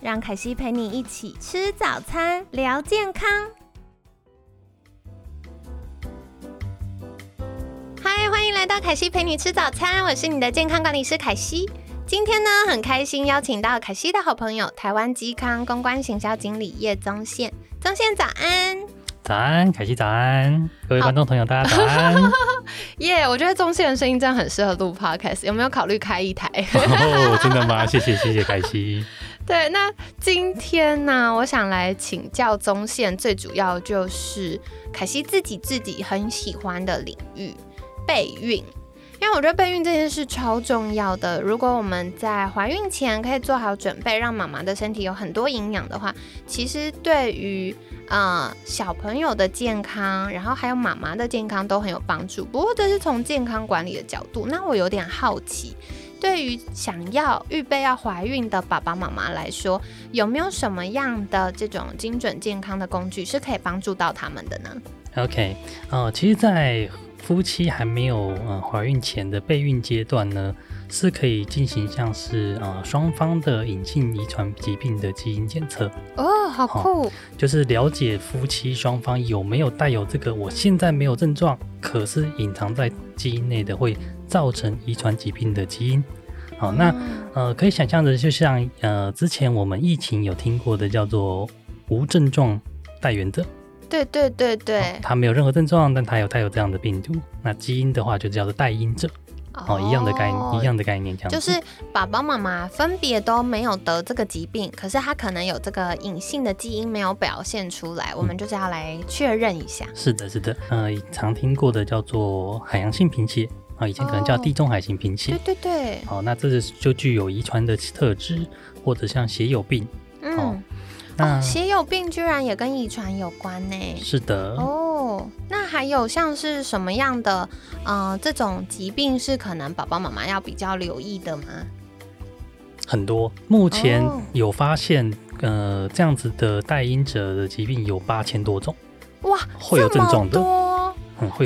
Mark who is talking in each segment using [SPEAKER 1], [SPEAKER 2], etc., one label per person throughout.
[SPEAKER 1] 让凯西陪你一起吃早餐，聊健康。嗨，欢迎来到凯西陪你吃早餐，我是你的健康管理师凯西。今天呢，很开心邀请到凯西的好朋友，台湾基康公关行销经理叶宗宪。宗宪早安，
[SPEAKER 2] 早安，凯西早安，各位观众朋友大家早安。
[SPEAKER 1] 耶，我觉得宗宪的声音真的很适合录 podcast，有没有考虑开一台？
[SPEAKER 2] 哦，真的吗？谢谢谢谢凯西。
[SPEAKER 1] 对，那今天呢，我想来请教宗宪，最主要就是凯西自己自己很喜欢的领域——备孕。因为我觉得备孕这件事超重要的。如果我们在怀孕前可以做好准备，让妈妈的身体有很多营养的话，其实对于呃小朋友的健康，然后还有妈妈的健康都很有帮助。不过这是从健康管理的角度，那我有点好奇，对于想要预备要怀孕的爸爸妈妈来说，有没有什么样的这种精准健康的工具是可以帮助到他们的呢
[SPEAKER 2] ？OK，呃，其实，在夫妻还没有呃怀孕前的备孕阶段呢，是可以进行像是呃双方的隐性遗传疾病的基因检测
[SPEAKER 1] 哦，好酷！
[SPEAKER 2] 就是了解夫妻双方有没有带有这个我现在没有症状，可是隐藏在基因内的会造成遗传疾病的基因。好，那呃可以想象的，就像呃之前我们疫情有听过的叫做无症状带源者。
[SPEAKER 1] 对对对对，
[SPEAKER 2] 他没有任何症状，但他有带有这样的病毒。那基因的话，就叫做带因者，哦，一样的概念，一样的概念，这样
[SPEAKER 1] 就是爸爸妈妈分别都没有得这个疾病，可是他可能有这个隐性的基因没有表现出来，我们就是要来确认一下。
[SPEAKER 2] 是的，是的，呃，常听过的叫做海洋性贫血啊，以前可能叫地中海型贫血。
[SPEAKER 1] 对对对。
[SPEAKER 2] 好，那这是就具有遗传的特质，或者像血友病。嗯。
[SPEAKER 1] 哦，血友病居然也跟遗传有关呢？
[SPEAKER 2] 是的。
[SPEAKER 1] 哦，那还有像是什么样的，呃，这种疾病是可能爸爸妈妈要比较留意的吗？
[SPEAKER 2] 很多，目前有发现，呃，这样子的带因者的疾病有八千多种。
[SPEAKER 1] 哇，
[SPEAKER 2] 会有症状的。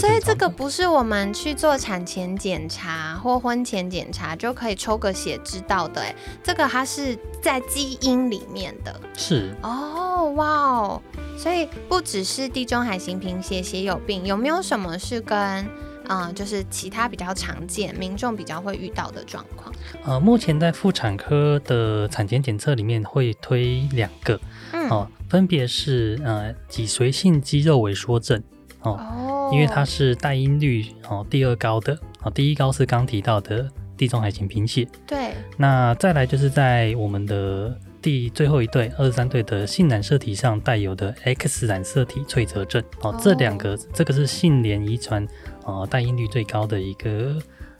[SPEAKER 1] 所以这个不是我们去做产前检查或婚前检查就可以抽个血知道的，哎，这个它是在基因里面的。
[SPEAKER 2] 是
[SPEAKER 1] 哦，哇哦，所以不只是地中海型贫血、血有病，有没有什么是跟嗯，就是其他比较常见、民众比较会遇到的状况？
[SPEAKER 2] 呃，目前在妇产科的产前检测里面会推两个，嗯哦，分别是呃脊髓性肌肉萎缩症。哦，因为它是带音率哦第二高的哦，第一高是刚提到的地中海型贫血。
[SPEAKER 1] 对，
[SPEAKER 2] 那再来就是在我们的第最后一对二十三对的性染色体上带有的 X 染色体脆折症哦，这两个这个是性联遗传哦带音率最高的一个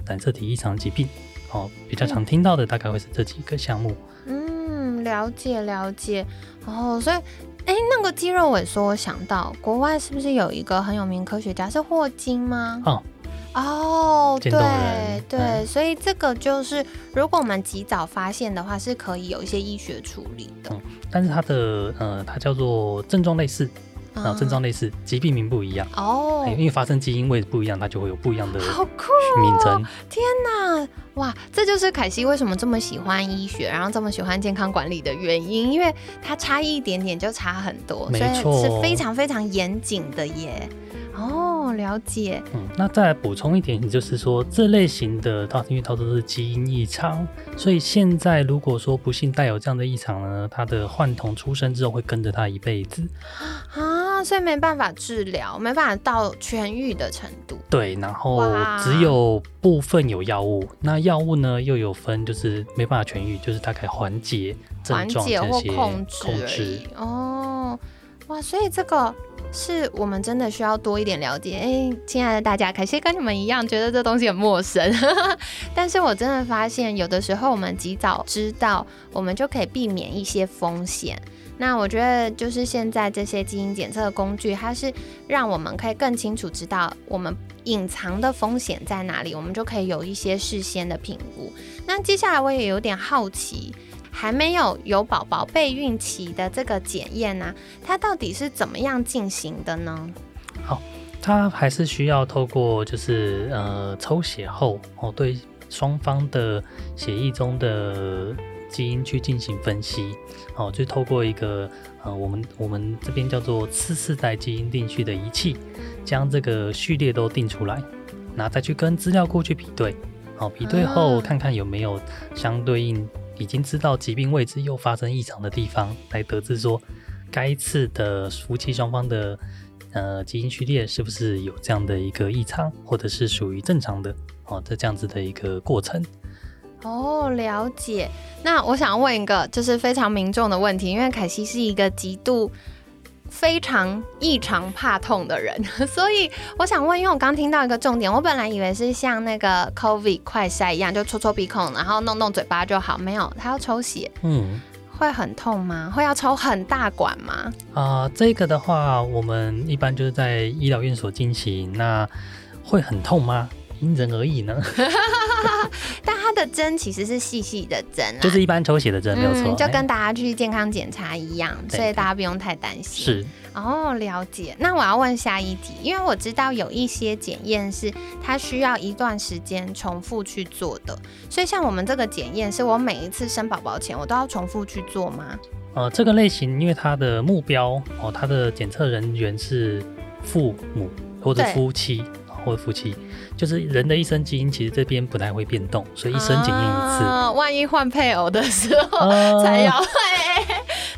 [SPEAKER 2] 染色体异常疾病哦，比较常听到的大概会是这几个项目。
[SPEAKER 1] 嗯，了解了解哦，所以。哎，那个肌肉萎缩，我想到国外是不是有一个很有名科学家是霍金吗？
[SPEAKER 2] 哦，
[SPEAKER 1] 哦，对对，所以这个就是如果我们及早发现的话，是可以有一些医学处理的。嗯，
[SPEAKER 2] 但是它的呃，它叫做症状类似。然后症状类似，疾病名不一样。哦，因为发生基因位不一样，它就会有不一样的
[SPEAKER 1] 好酷
[SPEAKER 2] 名称。
[SPEAKER 1] 天哪，哇，这就是凯西为什么这么喜欢医学，然后这么喜欢健康管理的原因，因为它差一点点就差很多，
[SPEAKER 2] 没错，
[SPEAKER 1] 是非常非常严谨的耶。哦，了解。
[SPEAKER 2] 嗯，那再来补充一点，就是说这类型的，它因为它都是基因异常，所以现在如果说不幸带有这样的异常呢，他的患童出生之后会跟着他一辈子
[SPEAKER 1] 啊，所以没办法治疗，没办法到痊愈的程度。
[SPEAKER 2] 对，然后只有部分有药物，那药物呢又有分，就是没办法痊愈，就是大概缓解症状这些
[SPEAKER 1] 控制。哦，哇，所以这个。是我们真的需要多一点了解。哎，亲爱的大家，可惜跟你们一样觉得这东西很陌生，但是我真的发现，有的时候我们及早知道，我们就可以避免一些风险。那我觉得就是现在这些基因检测的工具，它是让我们可以更清楚知道我们隐藏的风险在哪里，我们就可以有一些事先的评估。那接下来我也有点好奇。还没有有宝宝备孕期的这个检验呢，它到底是怎么样进行的呢？
[SPEAKER 2] 好，它还是需要透过就是呃抽血后哦，对双方的血液中的基因去进行分析哦，就透过一个呃我们我们这边叫做次世代基因定序的仪器，将这个序列都定出来，然后再去跟资料库去比对，好比对后看看有没有相对应。已经知道疾病位置又发生异常的地方，来得知说该次的夫妻双方的呃基因序列是不是有这样的一个异常，或者是属于正常的哦，这这样子的一个过程。
[SPEAKER 1] 哦，了解。那我想问一个就是非常民众的问题，因为凯西是一个极度。非常异常怕痛的人，所以我想问，因为我刚听到一个重点，我本来以为是像那个 COVID 快筛一样，就戳戳鼻孔，然后弄弄嘴巴就好，没有，他要抽血，嗯，会很痛吗？会要抽很大管吗？
[SPEAKER 2] 啊，这个的话，我们一般就是在医疗院所进行，那会很痛吗？因人而异呢。
[SPEAKER 1] 但它的针其实是细细的针，
[SPEAKER 2] 就是一般抽血的针，没有错，
[SPEAKER 1] 就跟大家去健康检查一样，所以大家不用太担心。
[SPEAKER 2] 是
[SPEAKER 1] 哦，了解。那我要问下一题，因为我知道有一些检验是它需要一段时间重复去做的，所以像我们这个检验，是我每一次生宝宝前我都要重复去做吗？
[SPEAKER 2] 呃，这个类型因为它的目标哦，它的检测人员是父母或者夫妻。或夫妻，就是人的一生基因，其实这边不太会变动，所以一生检验一次。
[SPEAKER 1] 万一换配偶的时候 才要。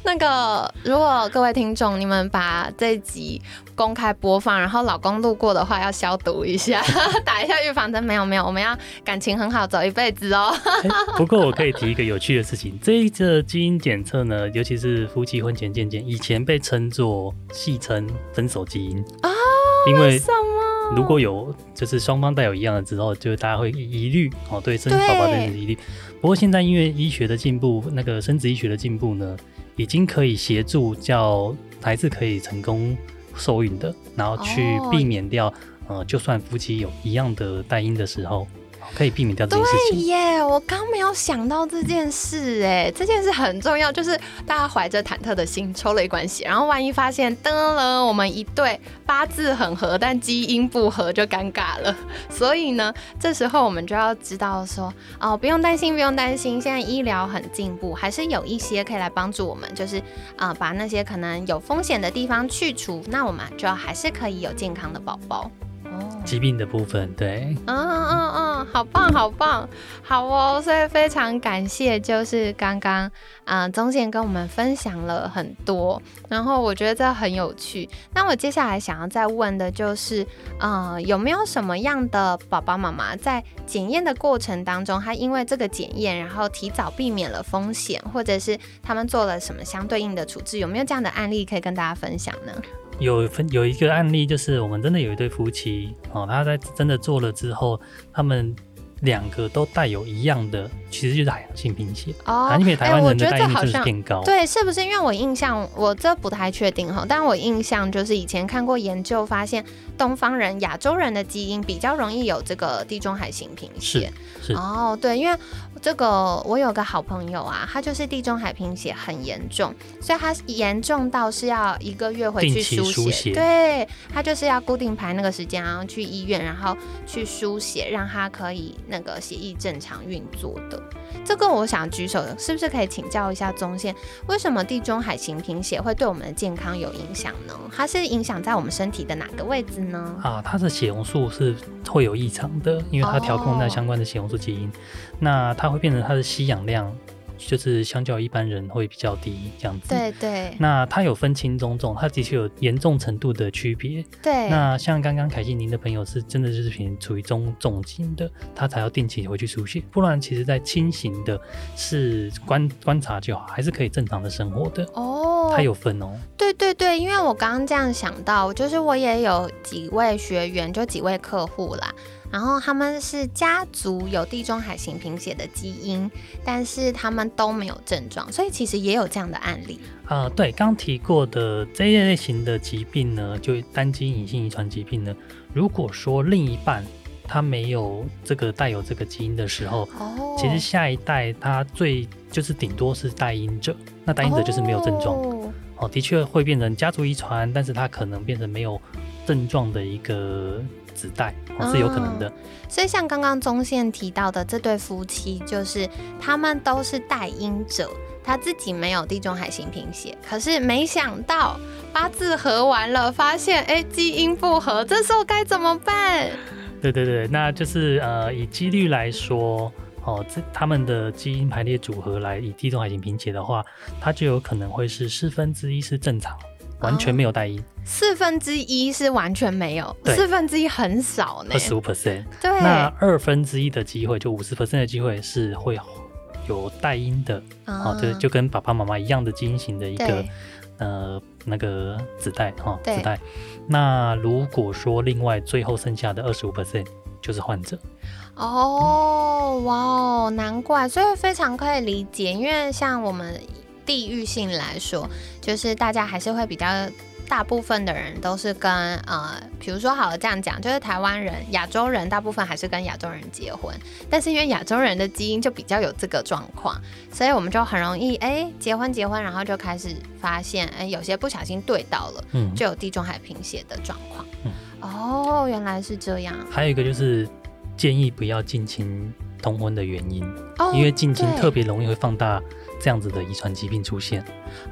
[SPEAKER 1] 那个，如果各位听众，你们把这集公开播放，然后老公路过的话，要消毒一下，打一下预防针。没有没有，我们要感情很好，走一辈子哦。
[SPEAKER 2] 不过我可以提一个有趣的事情，这一个基因检测呢，尤其是夫妻婚前健检，以前被称作戏称分手基因
[SPEAKER 1] 啊，因为什么？
[SPEAKER 2] 如果有就是双方带有一样的之后，就大家会疑虑哦，对生宝宝的疑虑。不过现在因为医学的进步，那个生殖医学的进步呢，已经可以协助叫孩子可以成功受孕的，然后去避免掉呃，就算夫妻有一样的带因的时候。可以避免掉这件事情。
[SPEAKER 1] 对耶，我刚没有想到这件事，哎，这件事很重要，就是大家怀着忐忑的心抽了一管血，然后万一发现噔了，我们一对八字很合，但基因不合就尴尬了。所以呢，这时候我们就要知道说，哦，不用担心，不用担心，现在医疗很进步，还是有一些可以来帮助我们，就是啊，把那些可能有风险的地方去除，那我们就要还是可以有健康的宝宝。
[SPEAKER 2] 疾病的部分，对，
[SPEAKER 1] 嗯嗯嗯，好棒好棒，好哦，所以非常感谢，就是刚刚啊，宗宪跟我们分享了很多，然后我觉得这很有趣。那我接下来想要再问的就是，呃，有没有什么样的爸爸妈妈在检验的过程当中，他因为这个检验，然后提早避免了风险，或者是他们做了什么相对应的处置？有没有这样的案例可以跟大家分享呢？
[SPEAKER 2] 有分有一个案例，就是我们真的有一对夫妻哦，他在真的做了之后，他们。两个都带有一样的，其实就是海洋性贫血哦。因为台湾人的代孕率是偏高，
[SPEAKER 1] 对，是不是？因为我印象，我这不太确定哈，但我印象就是以前看过研究，发现东方人、亚洲人的基因比较容易有这个地中海型贫血。
[SPEAKER 2] 是
[SPEAKER 1] 哦，对，因为这个我有个好朋友啊，他就是地中海贫血很严重，所以他严重到是要一个月回去
[SPEAKER 2] 输血，
[SPEAKER 1] 对他就是要固定排那个时间，然后去医院，然后去输血，让他可以。那个血液正常运作的，这个我想举手，是不是可以请教一下中线，为什么地中海型贫血会对我们的健康有影响呢？它是影响在我们身体的哪个位置呢？
[SPEAKER 2] 啊，它的血红素是会有异常的，因为它调控那相关的血红素基因，那它会变成它的吸氧量就是相较一般人会比较低这样子。
[SPEAKER 1] 对对
[SPEAKER 2] 那它有分轻中重，它的确有严重程度的区别。
[SPEAKER 1] 对，
[SPEAKER 2] 那像刚刚凯西您的朋友是真的就是平处于中重型的，他才要定期回去输血，不然其实在轻型的是观观察就好，还是可以正常的生活的。
[SPEAKER 1] 哦，
[SPEAKER 2] 它有分哦，
[SPEAKER 1] 对对对，因为我刚刚这样想到，就是我也有几位学员，就几位客户啦，然后他们是家族有地中海型贫血的基因，但是他们都没有症状，所以其实也有这样的案例。
[SPEAKER 2] 呃、对，刚提过的这一类型的疾病呢，就单基因隐性遗传疾病呢，如果说另一半他没有这个带有这个基因的时候，
[SPEAKER 1] 哦，
[SPEAKER 2] 其实下一代他最就是顶多是带因者，那带因者就是没有症状。
[SPEAKER 1] 哦
[SPEAKER 2] 哦，的确会变成家族遗传，但是它可能变成没有症状的一个子代，哦、是有可能的。
[SPEAKER 1] 所以像刚刚中线提到的这对夫妻，就是他们都是带因者，他自己没有地中海型贫血，可是没想到八字合完了，发现哎基因不合，这时候该怎么办？
[SPEAKER 2] 对对对，那就是呃，以几率来说，哦，这他们的基因排列组合来以地中海型贫血的话，它就有可能会是四分之一是正常，完全没有带因，
[SPEAKER 1] 四分之一是完全没有，四分之一很少呢。
[SPEAKER 2] 二。十五 percent。
[SPEAKER 1] 对，
[SPEAKER 2] 那二分之一的机会，就五十 percent 的机会是会有带因的，哦，
[SPEAKER 1] 啊。
[SPEAKER 2] 这就跟爸爸妈妈一样的基因型的一个呃那个子代哈、
[SPEAKER 1] 对。
[SPEAKER 2] 子代。那如果说另外最后剩下的二十五 percent 就是患者，
[SPEAKER 1] 哦，哇哦，难怪，所以非常可以理解，因为像我们地域性来说，就是大家还是会比较。大部分的人都是跟呃，比如说好了这样讲，就是台湾人、亚洲人，大部分还是跟亚洲人结婚，但是因为亚洲人的基因就比较有这个状况，所以我们就很容易哎结婚结婚，然后就开始发现哎有些不小心对到了，
[SPEAKER 2] 嗯，
[SPEAKER 1] 就有地中海贫血的状况。
[SPEAKER 2] 嗯
[SPEAKER 1] 哦，原来是这样。
[SPEAKER 2] 还有一个就是建议不要近亲通婚的原因，
[SPEAKER 1] 哦，
[SPEAKER 2] 因为近亲特别容易会放大这样子的遗传疾病出现。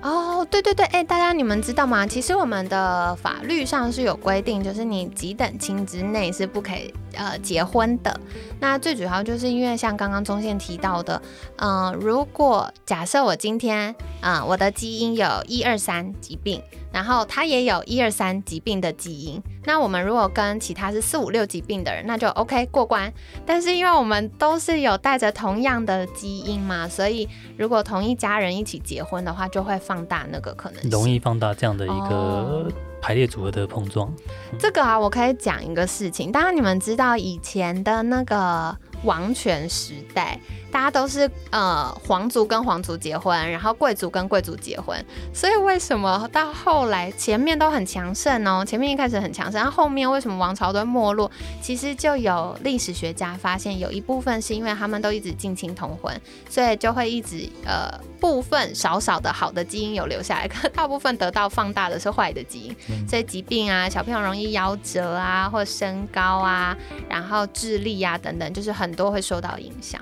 [SPEAKER 1] 哦，对对对，哎，大家你们知道吗？其实我们的法律上是有规定，就是你几等亲之内是不可以呃结婚的。那最主要就是因为像刚刚中线提到的，嗯、如果假设我今天嗯、呃我的基因有一二三疾病，然后他也有一二三疾病的基因，那我们如果跟其他是四五六疾病的人，那就 OK 过关。但是因为我们都是有带着同样的基因嘛，所以如果同一家人一起结婚的话，就会放大那个可能性。
[SPEAKER 2] 容易放大这样的一
[SPEAKER 1] 哦
[SPEAKER 2] 个排列组合的碰撞。
[SPEAKER 1] 这个啊，我可以讲一个事情。当然，你们知道以前的那个王权时代，大家都是呃皇族跟皇族结婚，然后贵族跟贵族结婚。所以为什么到后来前面都很强盛哦？前面一开始很强盛，然后后面为什么王朝都没落？其实就有历史学家发现，有一部分是因为他们都一直近亲通婚，所以就会一直呃部分少少的好的基因有留下来，可大部分得到放大的是坏的基因。
[SPEAKER 2] 嗯
[SPEAKER 1] 所以疾病啊，小朋友容易夭折啊，或身高啊，然后智力啊等等，就是很都会受到影响。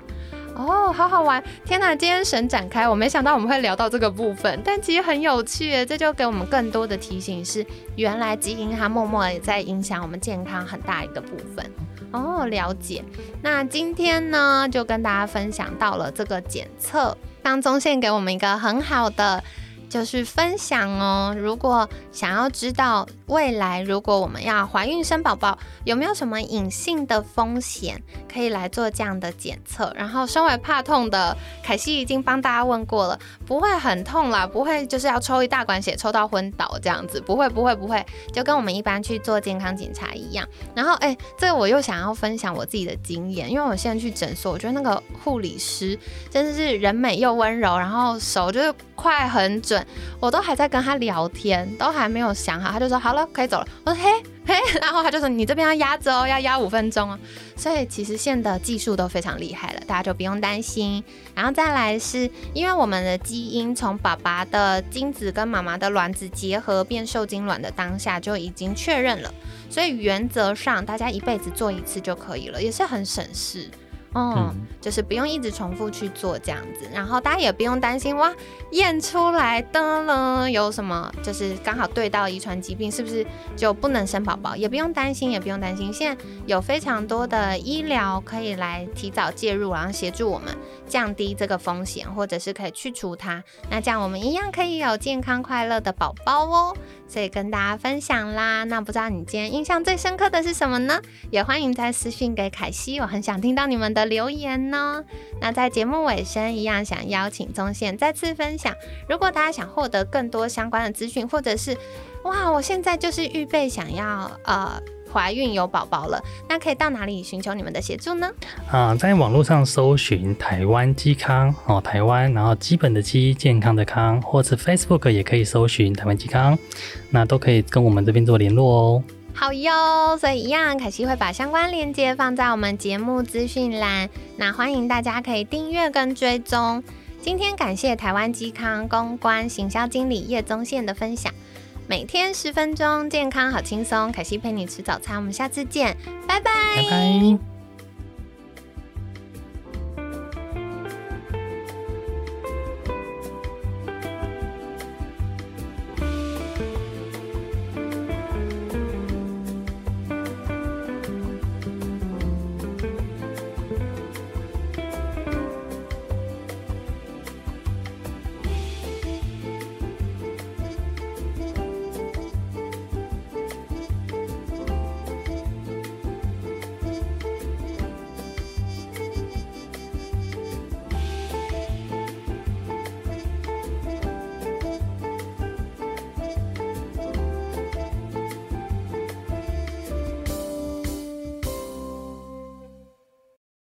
[SPEAKER 1] 哦，好好玩！天哪，今天神展开，我没想到我们会聊到这个部分，但其实很有趣，这就给我们更多的提醒是，原来基因它默默也在影响我们健康很大一个部分。哦，了解。那今天呢，就跟大家分享到了这个检测，当中线给我们一个很好的。就是分享哦，如果想要知道未来如果我们要怀孕生宝宝有没有什么隐性的风险，可以来做这样的检测。然后，身为怕痛的凯西已经帮大家问过了，不会很痛啦，不会就是要抽一大管血抽到昏倒这样子，不会不会不会，就跟我们一般去做健康检查一样。然后，哎，这个我又想要分享我自己的经验，因为我现在去诊所，我觉得那个护理师真的是人美又温柔，然后手就是快很准，我都还在跟他聊天，都还没有想好，他就说好了，可以走了。我说嘿嘿，然后他就说你这边要压着哦，要压五分钟哦。所以其实现的技术都非常厉害了，大家就不用担心。然后再来是因为我们的基因从爸爸的精子跟妈妈的卵子结合变受精卵的当下就已经确认了，所以原则上大家一辈子做一次就可以了，也是很省事。嗯，就是不用一直重复去做这样子，然后大家也不用担心哇，验出来的了有什么，就是刚好对到遗传疾病，是不是就不能生宝宝？也不用担心，也不用担心，现在有非常多的医疗可以来提早介入，然后协助我们降低这个风险，或者是可以去除它，那这样我们一样可以有健康快乐的宝宝哦。所以跟大家分享啦，那不知道你今天印象最深刻的是什么呢？也欢迎在私信给凯西，我很想听到你们的留言呢。那在节目尾声，一样想邀请宗宪再次分享，如果大家想获得更多相关的资讯，或者是哇，我现在就是预备想要呃。怀孕有宝宝了，那可以到哪里寻求你们的协助呢？
[SPEAKER 2] 啊，在网络上搜寻台湾基康哦，台湾，然后基本的基，健康的康，或是 Facebook 也可以搜寻台湾基康，那都可以跟我们这边做联络哦。
[SPEAKER 1] 好哟，所以一样，凯西会把相关链接放在我们节目资讯栏，那欢迎大家可以订阅跟追踪。今天感谢台湾基康公关行销经理叶宗宪的分享。每天十分钟，健康好轻松。凯西陪你吃早餐，我们下次见，拜拜。
[SPEAKER 2] 拜拜。